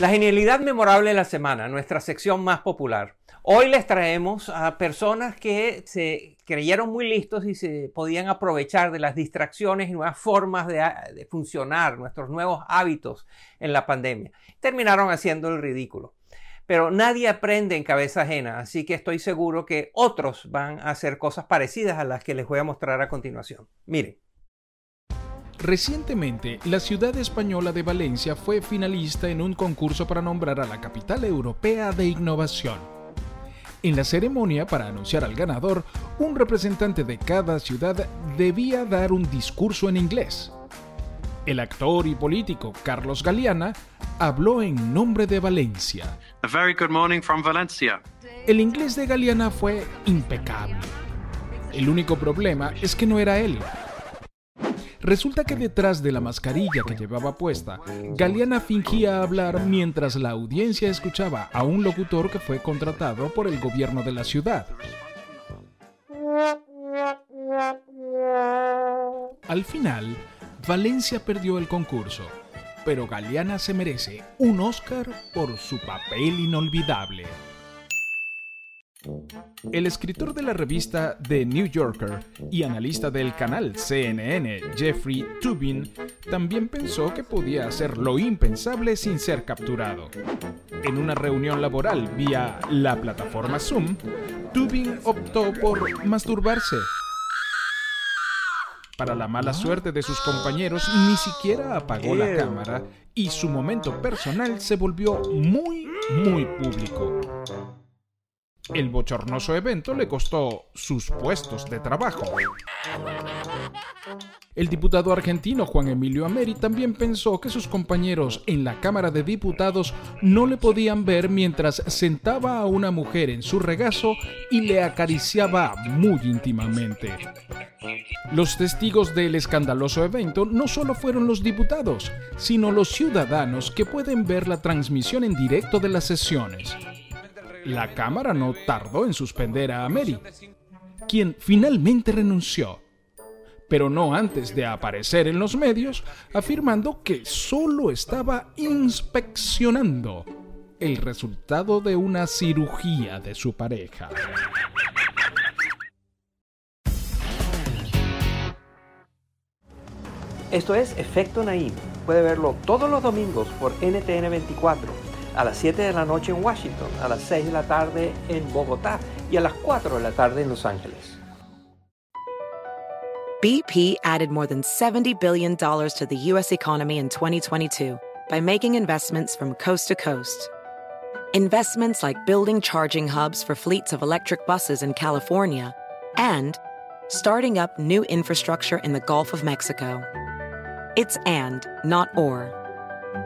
La genialidad memorable de la semana, nuestra sección más popular. Hoy les traemos a personas que se creyeron muy listos y se podían aprovechar de las distracciones y nuevas formas de, funcionar, nuestros nuevos hábitos en la pandemia. Terminaron haciendo el ridículo pero nadie aprende en cabeza ajena, así que estoy seguro que otros van a hacer cosas parecidas a las que les voy a mostrar a continuación. Miren. Recientemente, la ciudad española de Valencia fue finalista en un concurso para nombrar a la capital europea de innovación. En la ceremonia para anunciar al ganador, un representante de cada ciudad debía dar un discurso en inglés. El actor y político Carlos Galeana habló en nombre de Valencia. A very good morning from Valencia. El inglés de Galeana fue impecable. El único problema es que no era él. Resulta que detrás de la mascarilla que llevaba puesta, Galeana fingía hablar mientras la audiencia escuchaba a un locutor que fue contratado por el gobierno de la ciudad. Al final, Valencia perdió el concurso, pero Galeana se merece un Oscar por su papel inolvidable. El escritor de la revista The New Yorker y analista del canal CNN, Jeffrey Tubin, también pensó que podía hacer lo impensable sin ser capturado. En una reunión laboral vía la plataforma Zoom, Tubin optó por masturbarse para la mala suerte de sus compañeros, ni siquiera apagó la cámara y su momento personal se volvió muy, muy público. El bochornoso evento le costó sus puestos de trabajo. El diputado argentino Juan Emilio Ameri también pensó que sus compañeros en la Cámara de Diputados no le podían ver mientras sentaba a una mujer en su regazo y le acariciaba muy íntimamente. Los testigos del escandaloso evento no solo fueron los diputados, sino los ciudadanos que pueden ver la transmisión en directo de las sesiones. La Cámara no tardó en suspender a Ameri, quien finalmente renunció, pero no antes de aparecer en los medios afirmando que solo estaba inspeccionando el resultado de una cirugía de su pareja. Esto es Efecto Naim. Puede verlo todos los domingos por NTN 24, a las 7 de la noche en Washington, a las 6 de la tarde en Bogotá y a las 4 de la tarde en Los Ángeles. BP added more than $70 billion to the U.S. economy in 2022 by making investments from coast to coast. Investments like building charging hubs for fleets of electric buses in California and starting up new infrastructure in the Gulf of Mexico. It's and, not or.